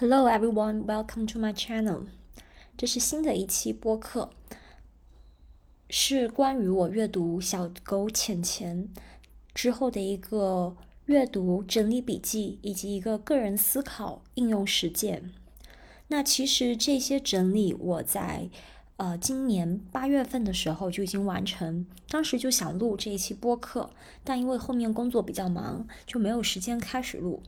Hello everyone, welcome to my channel. 这是新的一期播客，是关于我阅读《小狗钱钱》之后的一个阅读整理笔记，以及一个个人思考应用实践。那其实这些整理我在。呃，今年八月份的时候就已经完成，当时就想录这一期播客，但因为后面工作比较忙，就没有时间开始录。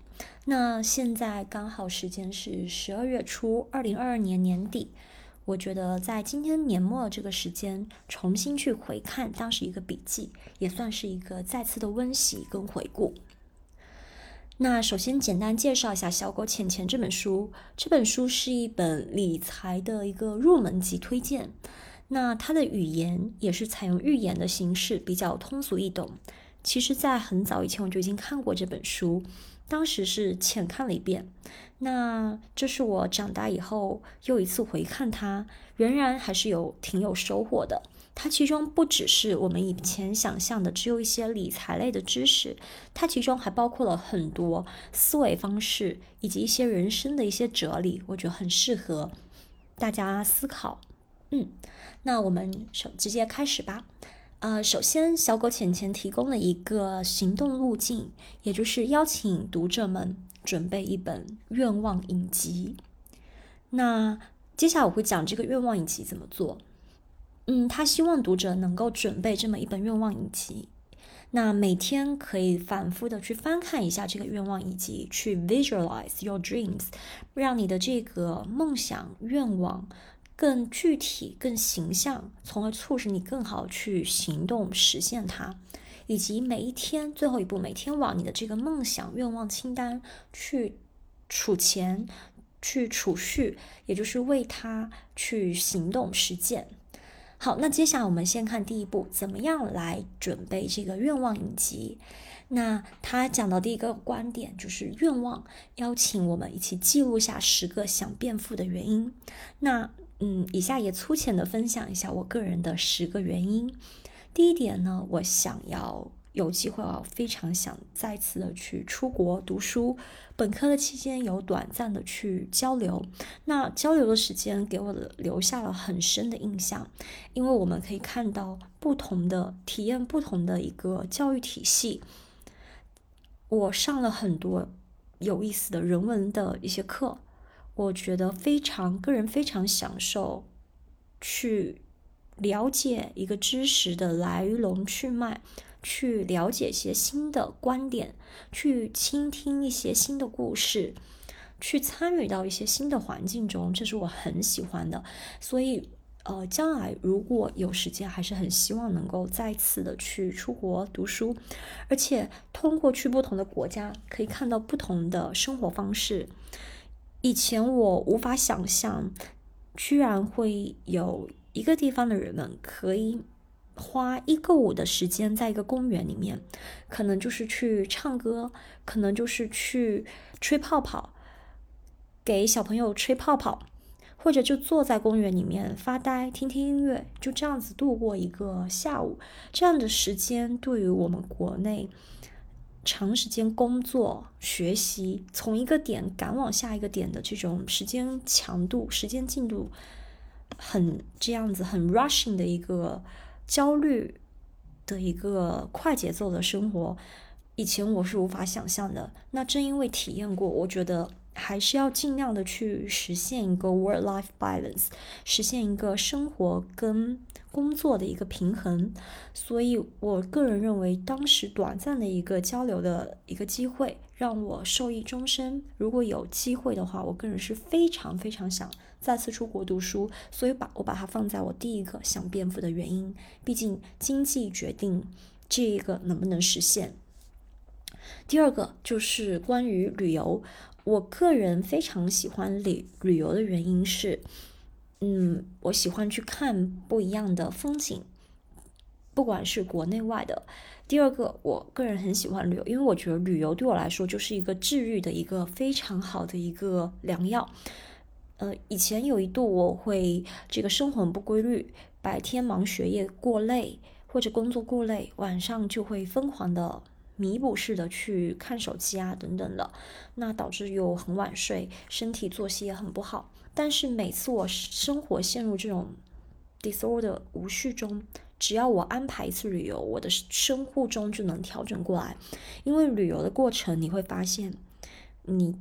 那现在刚好时间是十二月初，二零二二年年底，我觉得在今天年末这个时间，重新去回看当时一个笔记，也算是一个再次的温习跟回顾。那首先简单介绍一下《小狗钱钱》这本书。这本书是一本理财的一个入门级推荐。那它的语言也是采用寓言的形式，比较通俗易懂。其实，在很早以前我就已经看过这本书，当时是浅看了一遍。那这是我长大以后又一次回看它，仍然还是有挺有收获的。它其中不只是我们以前想象的只有一些理财类的知识，它其中还包括了很多思维方式以及一些人生的一些哲理，我觉得很适合大家思考。嗯，那我们首直接开始吧。呃，首先小狗浅浅提供了一个行动路径，也就是邀请读者们准备一本愿望影集。那接下来我会讲这个愿望影集怎么做。嗯，他希望读者能够准备这么一本愿望影集，那每天可以反复的去翻看一下这个愿望影集，去 visualize your dreams，让你的这个梦想愿望更具体、更形象，从而促使你更好去行动实现它。以及每一天最后一步，每天往你的这个梦想愿望清单去储钱、去储蓄，也就是为它去行动实践。好，那接下来我们先看第一步，怎么样来准备这个愿望影集？那他讲到第一个观点就是愿望，邀请我们一起记录下十个想变富的原因。那嗯，以下也粗浅的分享一下我个人的十个原因。第一点呢，我想要。有机会啊，非常想再次的去出国读书。本科的期间有短暂的去交流，那交流的时间给我留下了很深的印象，因为我们可以看到不同的体验，不同的一个教育体系。我上了很多有意思的人文的一些课，我觉得非常个人非常享受去了解一个知识的来龙去脉。去了解一些新的观点，去倾听一些新的故事，去参与到一些新的环境中，这是我很喜欢的。所以，呃，将来如果有时间，还是很希望能够再次的去出国读书，而且通过去不同的国家，可以看到不同的生活方式。以前我无法想象，居然会有一个地方的人们可以。花一个午的时间在一个公园里面，可能就是去唱歌，可能就是去吹泡泡，给小朋友吹泡泡，或者就坐在公园里面发呆，听听音乐，就这样子度过一个下午。这样的时间对于我们国内长时间工作、学习，从一个点赶往下一个点的这种时间强度、时间进度，很这样子很 rushing 的一个。焦虑的一个快节奏的生活，以前我是无法想象的。那正因为体验过，我觉得还是要尽量的去实现一个 work-life balance，实现一个生活跟工作的一个平衡。所以我个人认为，当时短暂的一个交流的一个机会，让我受益终身。如果有机会的话，我个人是非常非常想。再次出国读书，所以把我把它放在我第一个想变富的原因。毕竟经济决定这一个能不能实现。第二个就是关于旅游，我个人非常喜欢旅旅游的原因是，嗯，我喜欢去看不一样的风景，不管是国内外的。第二个，我个人很喜欢旅游，因为我觉得旅游对我来说就是一个治愈的一个非常好的一个良药。呃，以前有一度我会这个生活不规律，白天忙学业过累，或者工作过累，晚上就会疯狂的弥补式的去看手机啊等等的，那导致又很晚睡，身体作息也很不好。但是每次我生活陷入这种 disorder 无序中，只要我安排一次旅游，我的生物钟就能调整过来。因为旅游的过程，你会发现你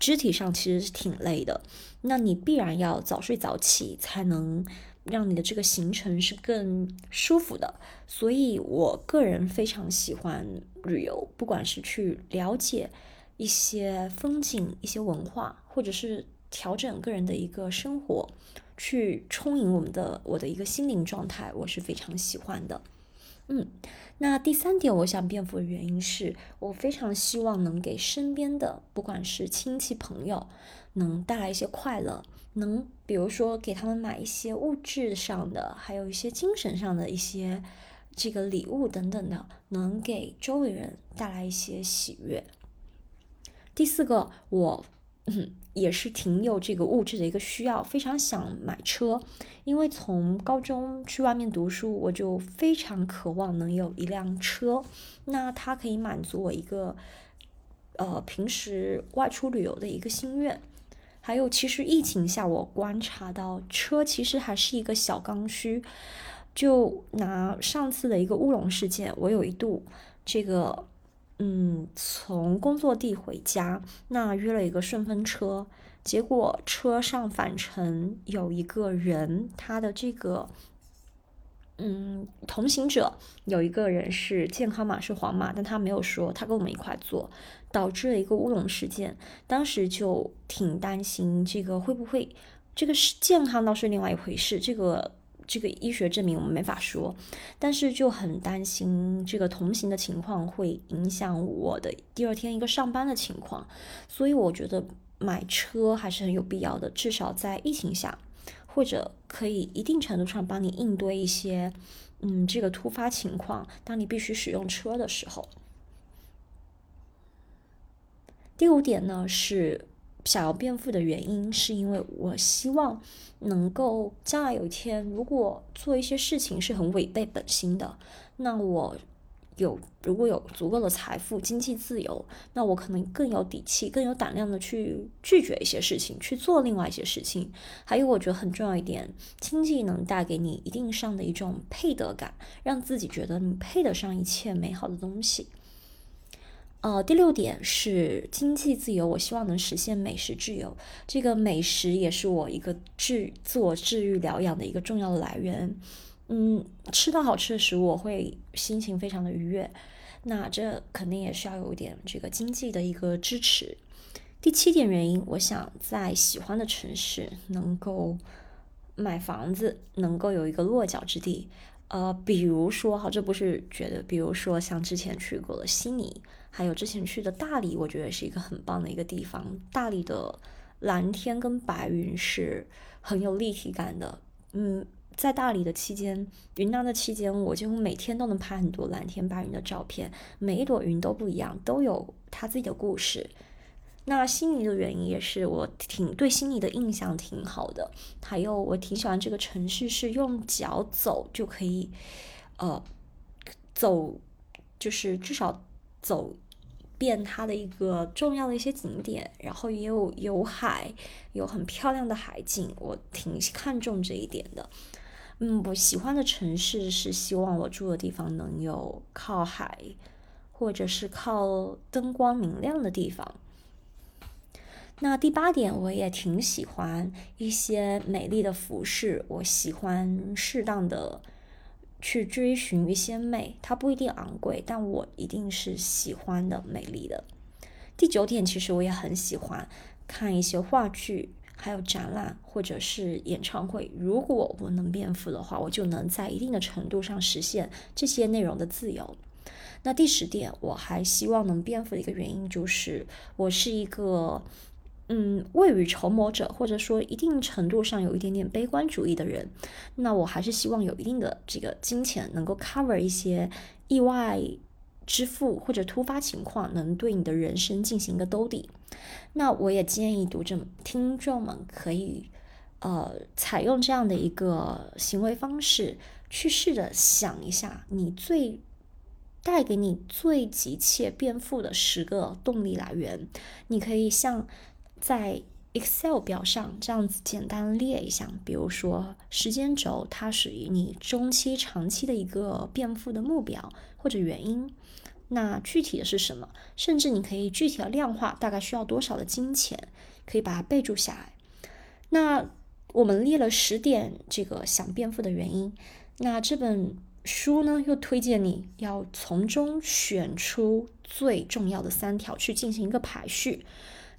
肢体上其实是挺累的，那你必然要早睡早起，才能让你的这个行程是更舒服的。所以我个人非常喜欢旅游，不管是去了解一些风景、一些文化，或者是调整个人的一个生活。去充盈我们的我的一个心灵状态，我是非常喜欢的。嗯，那第三点，我想变富的原因是我非常希望能给身边的不管是亲戚朋友，能带来一些快乐，能比如说给他们买一些物质上的，还有一些精神上的一些这个礼物等等的，能给周围人带来一些喜悦。第四个，我。嗯，也是挺有这个物质的一个需要，非常想买车，因为从高中去外面读书，我就非常渴望能有一辆车，那它可以满足我一个呃平时外出旅游的一个心愿。还有，其实疫情下我观察到车其实还是一个小刚需，就拿上次的一个乌龙事件，我有一度这个。嗯，从工作地回家，那约了一个顺风车，结果车上返程有一个人，他的这个，嗯，同行者有一个人是健康码是黄码，但他没有说，他跟我们一块坐，导致了一个乌龙事件，当时就挺担心这个会不会，这个是健康倒是另外一回事，这个。这个医学证明我们没法说，但是就很担心这个同行的情况会影响我的第二天一个上班的情况，所以我觉得买车还是很有必要的，至少在疫情下，或者可以一定程度上帮你应对一些，嗯，这个突发情况，当你必须使用车的时候。第五点呢是。想要变富的原因，是因为我希望能够将来有一天，如果做一些事情是很违背本心的，那我有如果有足够的财富、经济自由，那我可能更有底气、更有胆量的去拒绝一些事情，去做另外一些事情。还有，我觉得很重要一点，经济能带给你一定上的一种配得感，让自己觉得你配得上一切美好的东西。呃，第六点是经济自由，我希望能实现美食自由。这个美食也是我一个治自我治愈疗养的一个重要的来源。嗯，吃到好吃的食物，我会心情非常的愉悦。那这肯定也需要有一点这个经济的一个支持。第七点原因，我想在喜欢的城市能够买房子，能够有一个落脚之地。呃，比如说，哈，这不是觉得，比如说像之前去过的悉尼。还有之前去的大理，我觉得是一个很棒的一个地方。大理的蓝天跟白云是很有立体感的。嗯，在大理的期间，云南的期间，我几乎每天都能拍很多蓝天白云的照片。每一朵云都不一样，都有它自己的故事。那悉尼的原因也是我挺对悉尼的印象挺好的。还有我挺喜欢这个城市，是用脚走就可以，呃，走就是至少。走遍它的一个重要的一些景点，然后也有有海，有很漂亮的海景，我挺看重这一点的。嗯，我喜欢的城市是希望我住的地方能有靠海，或者是靠灯光明亮的地方。那第八点，我也挺喜欢一些美丽的服饰，我喜欢适当的。去追寻一些美，它不一定昂贵，但我一定是喜欢的、美丽的。第九点，其实我也很喜欢看一些话剧，还有展览或者是演唱会。如果我能变富的话，我就能在一定的程度上实现这些内容的自由。那第十点，我还希望能变富的一个原因就是，我是一个。嗯，未雨绸缪者，或者说一定程度上有一点点悲观主义的人，那我还是希望有一定的这个金钱能够 cover 一些意外支付或者突发情况，能对你的人生进行一个兜底。那我也建议读者听众们可以，呃，采用这样的一个行为方式，去试着想一下你最。带给你最急切变富的十个动力来源。你可以像在 Excel 表上这样子简单列一下，比如说时间轴，它属于你中期、长期的一个变富的目标或者原因。那具体的是什么？甚至你可以具体的量化，大概需要多少的金钱，可以把它备注下来。那我们列了十点这个想变富的原因。那这本书呢，又推荐你要从中选出最重要的三条去进行一个排序。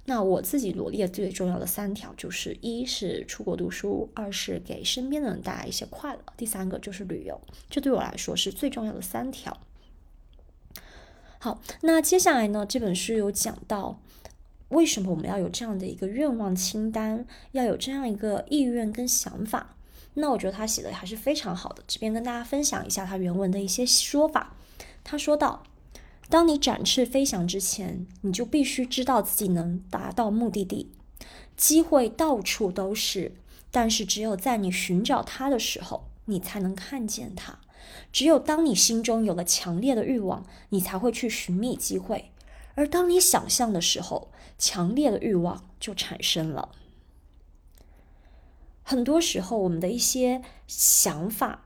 那我自己罗列最重要的三条，就是一是出国读书，二是给身边的人带来一些快乐，第三个就是旅游。这对我来说是最重要的三条。好，那接下来呢，这本书有讲到为什么我们要有这样的一个愿望清单，要有这样一个意愿跟想法。那我觉得他写的还是非常好的，这边跟大家分享一下他原文的一些说法。他说到。当你展翅飞翔之前，你就必须知道自己能达到目的地。机会到处都是，但是只有在你寻找它的时候，你才能看见它。只有当你心中有了强烈的欲望，你才会去寻觅机会。而当你想象的时候，强烈的欲望就产生了。很多时候，我们的一些想法，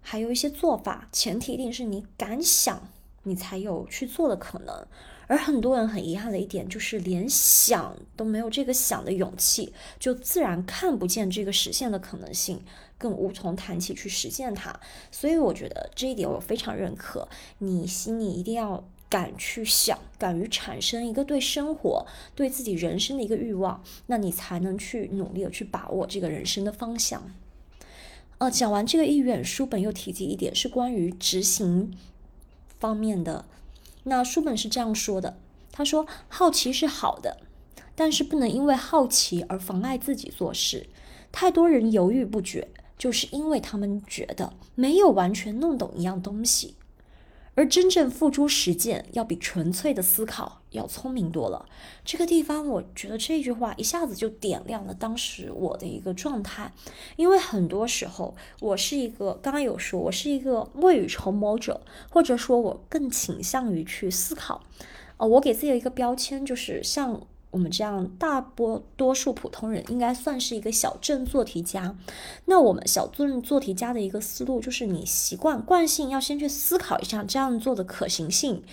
还有一些做法，前提一定是你敢想。你才有去做的可能，而很多人很遗憾的一点就是，连想都没有这个想的勇气，就自然看不见这个实现的可能性，更无从谈起去实现它。所以我觉得这一点我非常认可，你心里一定要敢去想，敢于产生一个对生活、对自己人生的一个欲望，那你才能去努力的去把握这个人生的方向。呃，讲完这个意愿，书本又提及一点是关于执行。方面的，那书本是这样说的：他说，好奇是好的，但是不能因为好奇而妨碍自己做事。太多人犹豫不决，就是因为他们觉得没有完全弄懂一样东西。而真正付诸实践，要比纯粹的思考要聪明多了。这个地方，我觉得这句话一下子就点亮了当时我的一个状态。因为很多时候，我是一个刚刚有说，我是一个未雨绸缪者，或者说，我更倾向于去思考。呃，我给自己的一个标签就是像。我们这样大多多数普通人应该算是一个小镇做题家。那我们小镇做题家的一个思路就是，你习惯惯性要先去思考一下这样做的可行性，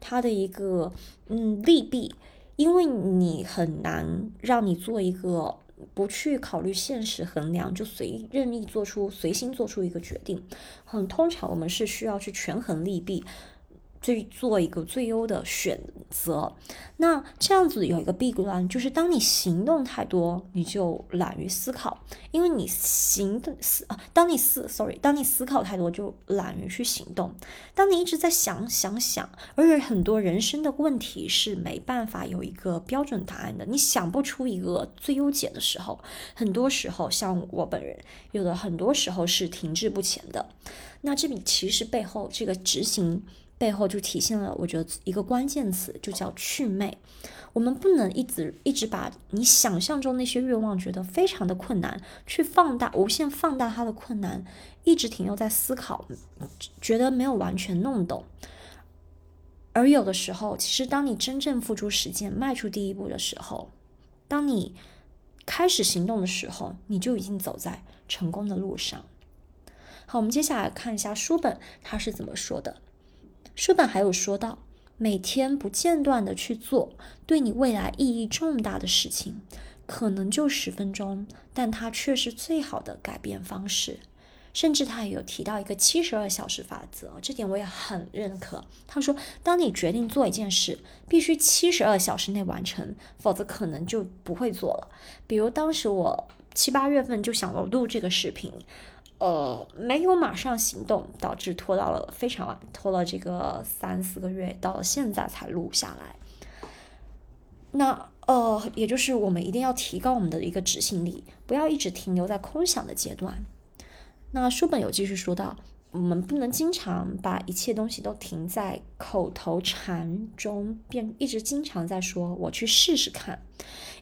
它的一个嗯利弊，因为你很难让你做一个不去考虑现实衡量就随任意做出随心做出一个决定。很通常我们是需要去权衡利弊。最做一个最优的选择，那这样子有一个弊端，就是当你行动太多，你就懒于思考，因为你行的思啊，当你思，sorry，当你思考太多，就懒于去行动。当你一直在想想想，而且很多人生的问题是没办法有一个标准答案的，你想不出一个最优解的时候，很多时候像我本人，有的很多时候是停滞不前的。那这笔其实背后这个执行。背后就体现了，我觉得一个关键词就叫祛魅。我们不能一直一直把你想象中那些愿望觉得非常的困难，去放大、无限放大它的困难，一直停留在思考，觉得没有完全弄懂。而有的时候，其实当你真正付出实践、迈出第一步的时候，当你开始行动的时候，你就已经走在成功的路上。好，我们接下来看一下书本它是怎么说的。书本还有说到，每天不间断的去做对你未来意义重大的事情，可能就十分钟，但它却是最好的改变方式。甚至他也有提到一个七十二小时法则，这点我也很认可。他说，当你决定做一件事，必须七十二小时内完成，否则可能就不会做了。比如当时我七八月份就想了录这个视频。呃，没有马上行动，导致拖到了非常晚，拖了这个三四个月，到了现在才录下来。那呃，也就是我们一定要提高我们的一个执行力，不要一直停留在空想的阶段。那书本有继续说到，我们不能经常把一切东西都停在口头禅中，便一直经常在说我去试试看，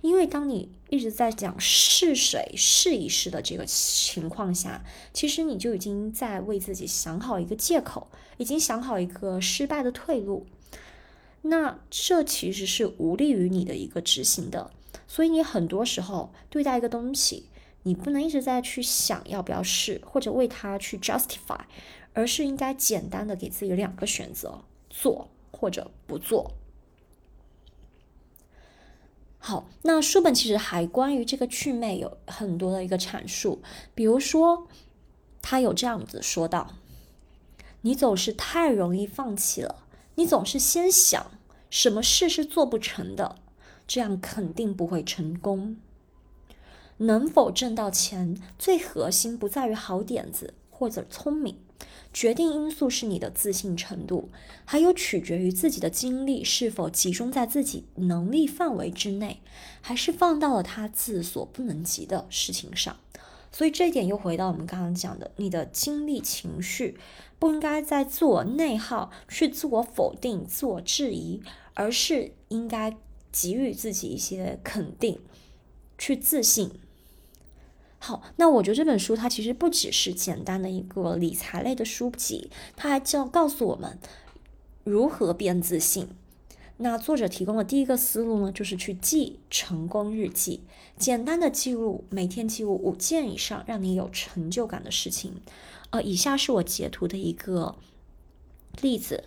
因为当你一直在讲试水试一试的这个情况下，其实你就已经在为自己想好一个借口，已经想好一个失败的退路。那这其实是无利于你的一个执行的。所以你很多时候对待一个东西，你不能一直在去想要不要试，或者为它去 justify，而是应该简单的给自己两个选择：做或者不做。好，那书本其实还关于这个趣魅有很多的一个阐述，比如说，他有这样子说到：“你总是太容易放弃了，你总是先想什么事是做不成的，这样肯定不会成功。能否挣到钱，最核心不在于好点子或者聪明。”决定因素是你的自信程度，还有取决于自己的精力是否集中在自己能力范围之内，还是放到了他自所不能及的事情上。所以这一点又回到我们刚刚讲的，你的精力情绪不应该在自我内耗、去自我否定、自我质疑，而是应该给予自己一些肯定，去自信。好，那我觉得这本书它其实不只是简单的一个理财类的书籍，它还教告诉我们如何变自信。那作者提供的第一个思路呢，就是去记成功日记，简单的记录，每天记录五件以上让你有成就感的事情。呃，以下是我截图的一个例子，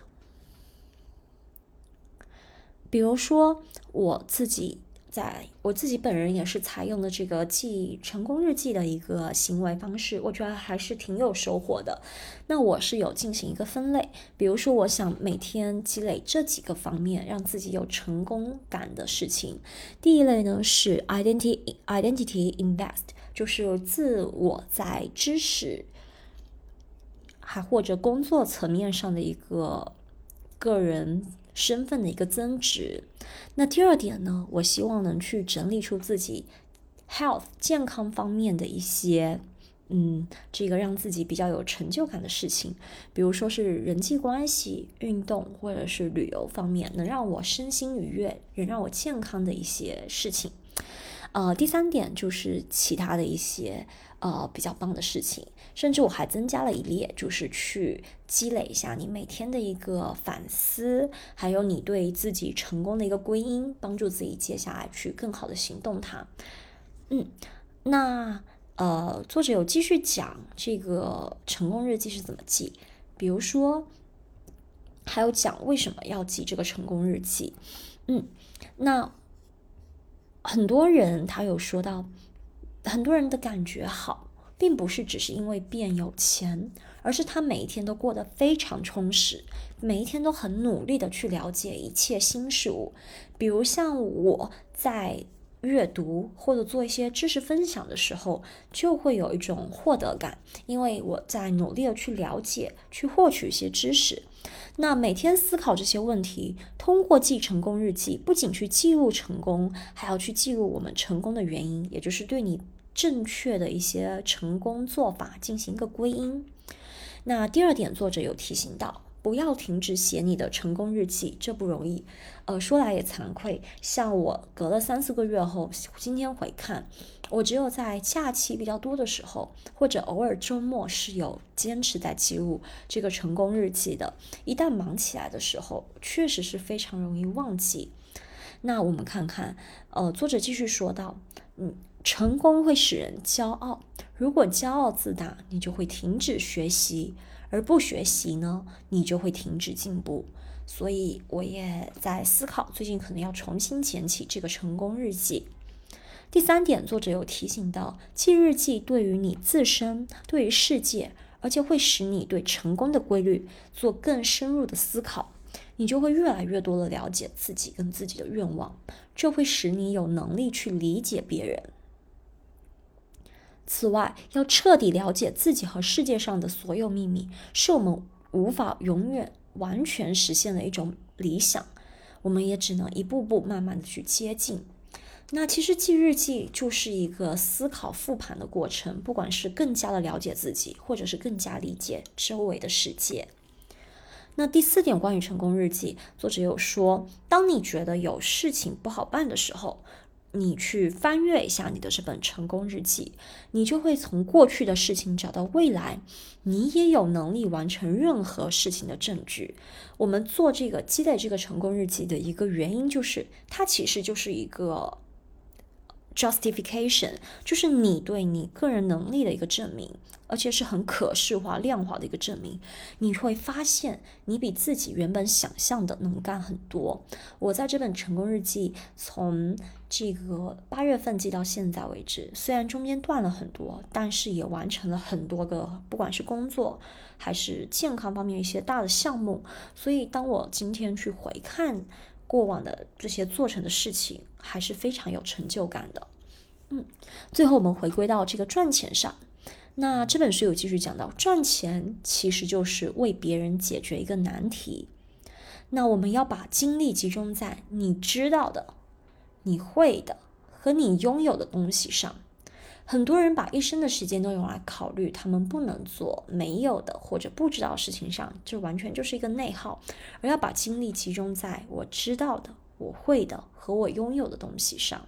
比如说我自己。在我自己本人也是采用的这个记成功日记的一个行为方式，我觉得还是挺有收获的。那我是有进行一个分类，比如说我想每天积累这几个方面，让自己有成功感的事情。第一类呢是 identity identity invest，就是自我在知识还或者工作层面上的一个个人。身份的一个增值。那第二点呢，我希望能去整理出自己 health 健康方面的一些，嗯，这个让自己比较有成就感的事情，比如说是人际关系、运动或者是旅游方面，能让我身心愉悦、能让我健康的一些事情。呃，第三点就是其他的一些呃比较棒的事情，甚至我还增加了一列，就是去积累一下你每天的一个反思，还有你对自己成功的一个归因，帮助自己接下来去更好的行动它。嗯，那呃，作者有继续讲这个成功日记是怎么记，比如说还有讲为什么要记这个成功日记。嗯，那。很多人他有说到，很多人的感觉好，并不是只是因为变有钱，而是他每一天都过得非常充实，每一天都很努力的去了解一切新事物。比如像我在阅读或者做一些知识分享的时候，就会有一种获得感，因为我在努力的去了解、去获取一些知识。那每天思考这些问题，通过记成功日记，不仅去记录成功，还要去记录我们成功的原因，也就是对你正确的一些成功做法进行一个归因。那第二点，作者有提醒到。不要停止写你的成功日记，这不容易。呃，说来也惭愧，像我隔了三四个月后，今天回看，我只有在假期比较多的时候，或者偶尔周末是有坚持在记录这个成功日记的。一旦忙起来的时候，确实是非常容易忘记。那我们看看，呃，作者继续说到，嗯，成功会使人骄傲，如果骄傲自大，你就会停止学习。而不学习呢，你就会停止进步。所以我也在思考，最近可能要重新捡起这个成功日记。第三点，作者有提醒到，记日记对于你自身、对于世界，而且会使你对成功的规律做更深入的思考，你就会越来越多的了解自己跟自己的愿望，这会使你有能力去理解别人。此外，要彻底了解自己和世界上的所有秘密，是我们无法永远完全实现的一种理想。我们也只能一步步慢慢的去接近。那其实记日记就是一个思考复盘的过程，不管是更加的了解自己，或者是更加理解周围的世界。那第四点关于成功日记，作者有说，当你觉得有事情不好办的时候。你去翻阅一下你的这本成功日记，你就会从过去的事情找到未来，你也有能力完成任何事情的证据。我们做这个积累这个成功日记的一个原因，就是它其实就是一个 justification，就是你对你个人能力的一个证明。而且是很可视化、量化的一个证明，你会发现你比自己原本想象的能干很多。我在这本成功日记从这个八月份记到现在为止，虽然中间断了很多，但是也完成了很多个，不管是工作还是健康方面一些大的项目。所以，当我今天去回看过往的这些做成的事情，还是非常有成就感的。嗯，最后我们回归到这个赚钱上。那这本书有继续讲到，赚钱其实就是为别人解决一个难题。那我们要把精力集中在你知道的、你会的和你拥有的东西上。很多人把一生的时间都用来考虑他们不能做、没有的或者不知道事情上，这完全就是一个内耗。而要把精力集中在我知道的、我会的和我拥有的东西上。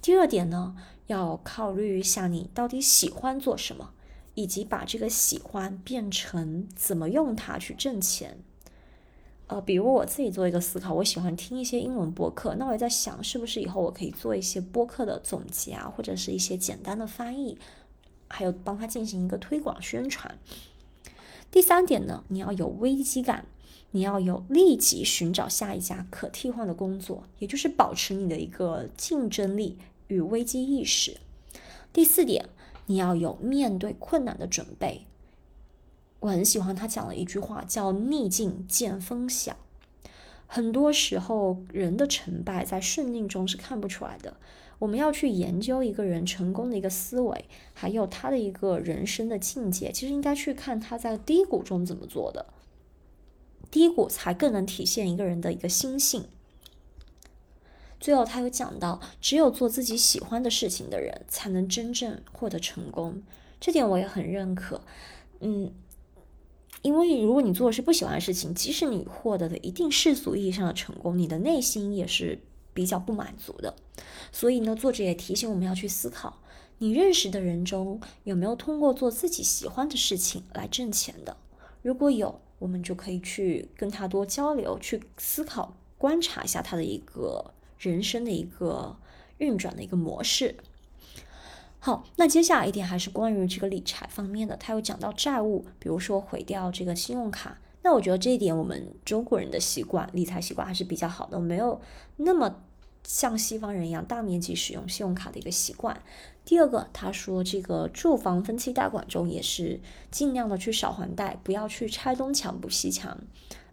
第二点呢？要考虑一下你到底喜欢做什么，以及把这个喜欢变成怎么用它去挣钱。呃，比如我自己做一个思考，我喜欢听一些英文播客，那我也在想，是不是以后我可以做一些播客的总结啊，或者是一些简单的翻译，还有帮他进行一个推广宣传。第三点呢，你要有危机感，你要有立即寻找下一家可替换的工作，也就是保持你的一个竞争力。与危机意识。第四点，你要有面对困难的准备。我很喜欢他讲了一句话，叫“逆境见风响”。很多时候，人的成败在顺境中是看不出来的。我们要去研究一个人成功的一个思维，还有他的一个人生的境界，其实应该去看他在低谷中怎么做的。低谷才更能体现一个人的一个心性。最后，他有讲到，只有做自己喜欢的事情的人，才能真正获得成功。这点我也很认可。嗯，因为如果你做的是不喜欢的事情，即使你获得的一定世俗意义上的成功，你的内心也是比较不满足的。所以呢，作者也提醒我们要去思考，你认识的人中有没有通过做自己喜欢的事情来挣钱的？如果有，我们就可以去跟他多交流，去思考、观察一下他的一个。人生的一个运转的一个模式。好，那接下来一点还是关于这个理财方面的，他有讲到债务，比如说毁掉这个信用卡。那我觉得这一点我们中国人的习惯，理财习惯还是比较好的，没有那么像西方人一样大面积使用信用卡的一个习惯。第二个，他说这个住房分期贷款中也是尽量的去少还贷，不要去拆东墙补西墙。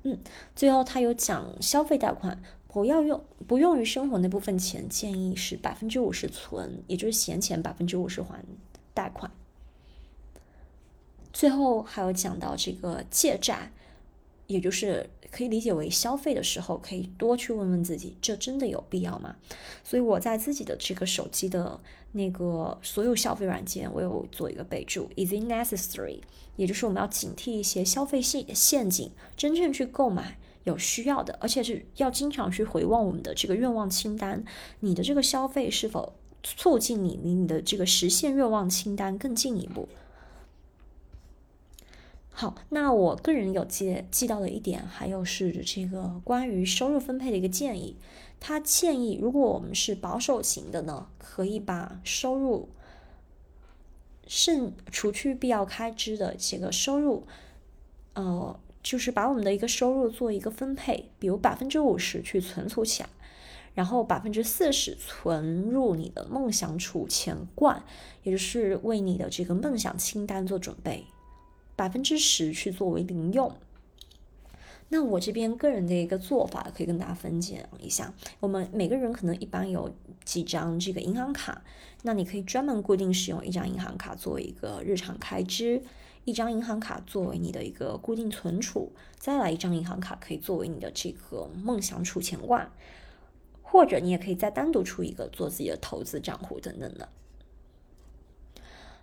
嗯，最后他有讲消费贷款。不要用不用于生活那部分钱，建议是百分之五十存，也就是闲钱百分之五十还贷款。最后还有讲到这个借债，也就是可以理解为消费的时候，可以多去问问自己，这真的有必要吗？所以我在自己的这个手机的那个所有消费软件，我有做一个备注：Is it necessary？也就是我们要警惕一些消费陷陷阱，真正去购买。有需要的，而且是要经常去回望我们的这个愿望清单。你的这个消费是否促进你离你的这个实现愿望清单更进一步？好，那我个人有记记到的一点，还有是这个关于收入分配的一个建议。他建议，如果我们是保守型的呢，可以把收入剩除去必要开支的这个收入，呃。就是把我们的一个收入做一个分配，比如百分之五十去存储起来，然后百分之四十存入你的梦想储钱罐，也就是为你的这个梦想清单做准备，百分之十去作为零用。那我这边个人的一个做法可以跟大家分享一下，我们每个人可能一般有几张这个银行卡，那你可以专门固定使用一张银行卡做一个日常开支。一张银行卡作为你的一个固定存储，再来一张银行卡可以作为你的这个梦想储钱罐，或者你也可以再单独出一个做自己的投资账户等等的。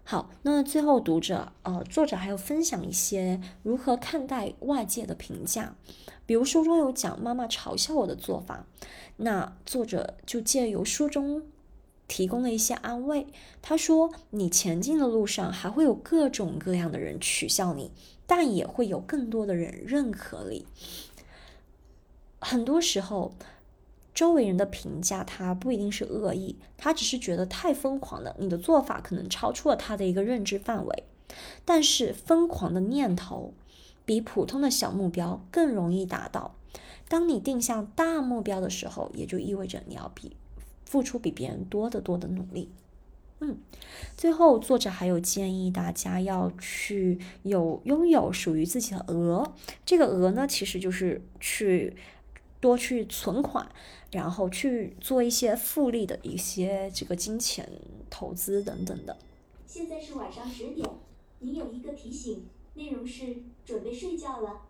好，那最后读者呃，作者还有分享一些如何看待外界的评价，比如书中有讲妈妈嘲笑我的做法，那作者就借由书中提供了一些安慰。他说：“你前进的路上还会有各种各样的人取笑你，但也会有更多的人认可你。很多时候。”周围人的评价，他不一定是恶意，他只是觉得太疯狂了，你的做法可能超出了他的一个认知范围。但是疯狂的念头比普通的小目标更容易达到。当你定向大目标的时候，也就意味着你要比付出比别人多得多的努力。嗯，最后作者还有建议大家要去有拥有属于自己的额，这个额呢，其实就是去。多去存款，然后去做一些复利的一些这个金钱投资等等的。现在是晚上十点，您有一个提醒，内容是准备睡觉了。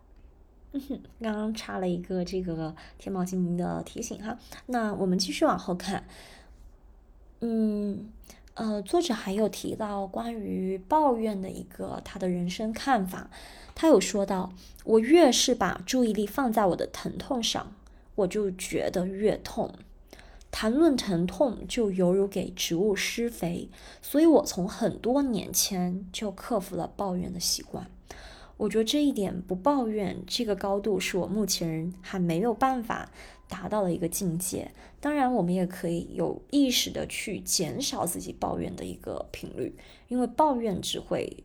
刚刚插了一个这个天猫精灵的提醒哈。那我们继续往后看。嗯，呃，作者还有提到关于抱怨的一个他的人生看法，他有说到，我越是把注意力放在我的疼痛上。我就觉得越痛，谈论疼痛就犹如给植物施肥，所以我从很多年前就克服了抱怨的习惯。我觉得这一点不抱怨这个高度是我目前还没有办法达到的一个境界。当然，我们也可以有意识的去减少自己抱怨的一个频率，因为抱怨只会，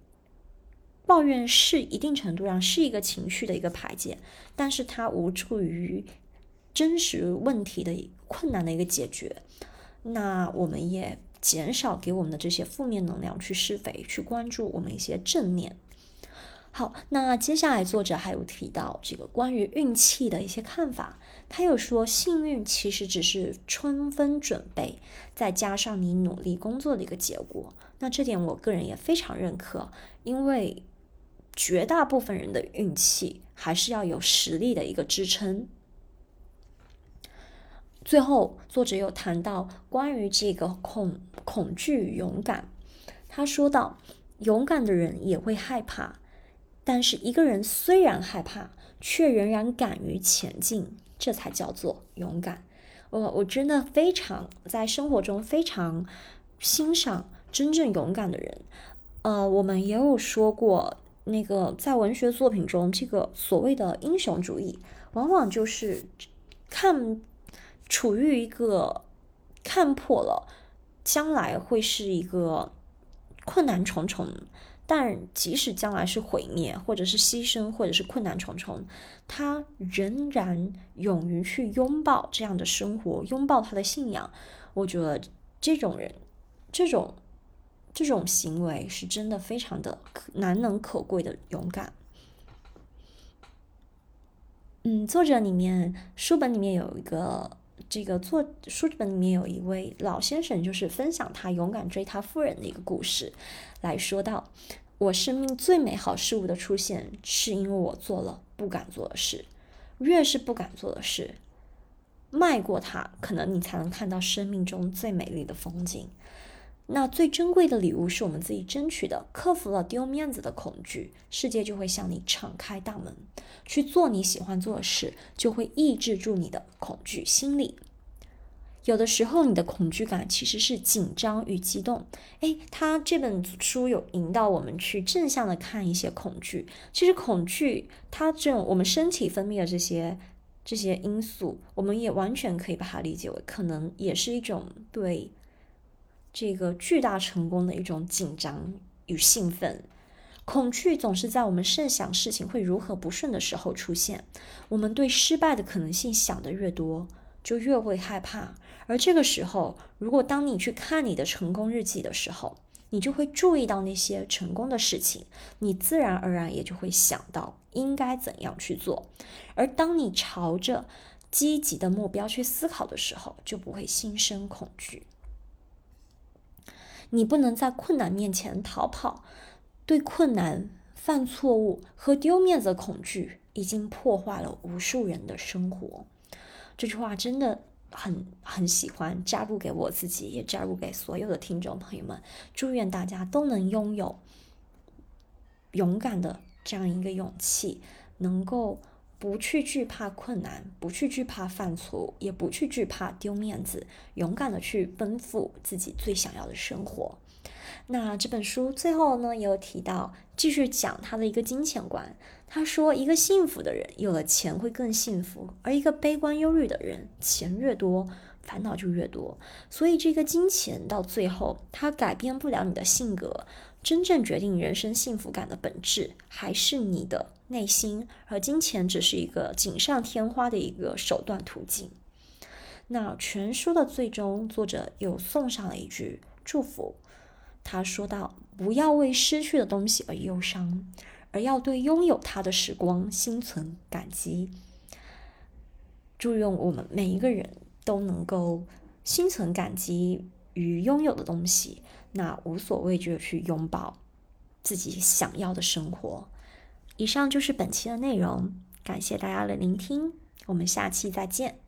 抱怨是一定程度上是一个情绪的一个排解，但是它无助于。真实问题的困难的一个解决，那我们也减少给我们的这些负面能量去施肥，去关注我们一些正念。好，那接下来作者还有提到这个关于运气的一些看法，他又说幸运其实只是充分准备，再加上你努力工作的一个结果。那这点我个人也非常认可，因为绝大部分人的运气还是要有实力的一个支撑。最后，作者又谈到关于这个恐恐惧与勇敢。他说到，勇敢的人也会害怕，但是一个人虽然害怕，却仍然敢于前进，这才叫做勇敢。我我真的非常在生活中非常欣赏真正勇敢的人。呃，我们也有说过，那个在文学作品中，这个所谓的英雄主义，往往就是看。处于一个看破了将来会是一个困难重重，但即使将来是毁灭，或者是牺牲，或者是困难重重，他仍然勇于去拥抱这样的生活，拥抱他的信仰。我觉得这种人，这种这种行为是真的非常的难能可贵的勇敢。嗯，作者里面书本里面有一个。这个作书本里面有一位老先生，就是分享他勇敢追他夫人的一个故事，来说到我生命最美好事物的出现，是因为我做了不敢做的事。越是不敢做的事，迈过它，可能你才能看到生命中最美丽的风景。那最珍贵的礼物是我们自己争取的，克服了丢面子的恐惧，世界就会向你敞开大门，去做你喜欢做的事，就会抑制住你的恐惧心理。有的时候，你的恐惧感其实是紧张与激动。诶，他这本书有引导我们去正向的看一些恐惧。其实恐惧，它这种我们身体分泌的这些这些因素，我们也完全可以把它理解为，可能也是一种对。这个巨大成功的一种紧张与兴奋，恐惧总是在我们设想事情会如何不顺的时候出现。我们对失败的可能性想的越多，就越会害怕。而这个时候，如果当你去看你的成功日记的时候，你就会注意到那些成功的事情，你自然而然也就会想到应该怎样去做。而当你朝着积极的目标去思考的时候，就不会心生恐惧。你不能在困难面前逃跑，对困难、犯错误和丢面子的恐惧已经破坏了无数人的生活。这句话真的很很喜欢，加入给我自己，也加入给所有的听众朋友们。祝愿大家都能拥有勇敢的这样一个勇气，能够不去惧怕困难，不去惧怕犯错，也不去惧怕丢面子，勇敢的去奔赴自己最想要的生活。那这本书最后呢，也有提到，继续讲他的一个金钱观。他说，一个幸福的人有了钱会更幸福，而一个悲观忧虑的人，钱越多，烦恼就越多。所以，这个金钱到最后，它改变不了你的性格。真正决定人生幸福感的本质，还是你的内心，而金钱只是一个锦上添花的一个手段途径。那全书的最终，作者又送上了一句祝福。他说道：“不要为失去的东西而忧伤，而要对拥有它的时光心存感激。”祝愿我们每一个人都能够心存感激于拥有的东西，那无所畏惧的去拥抱自己想要的生活。以上就是本期的内容，感谢大家的聆听，我们下期再见。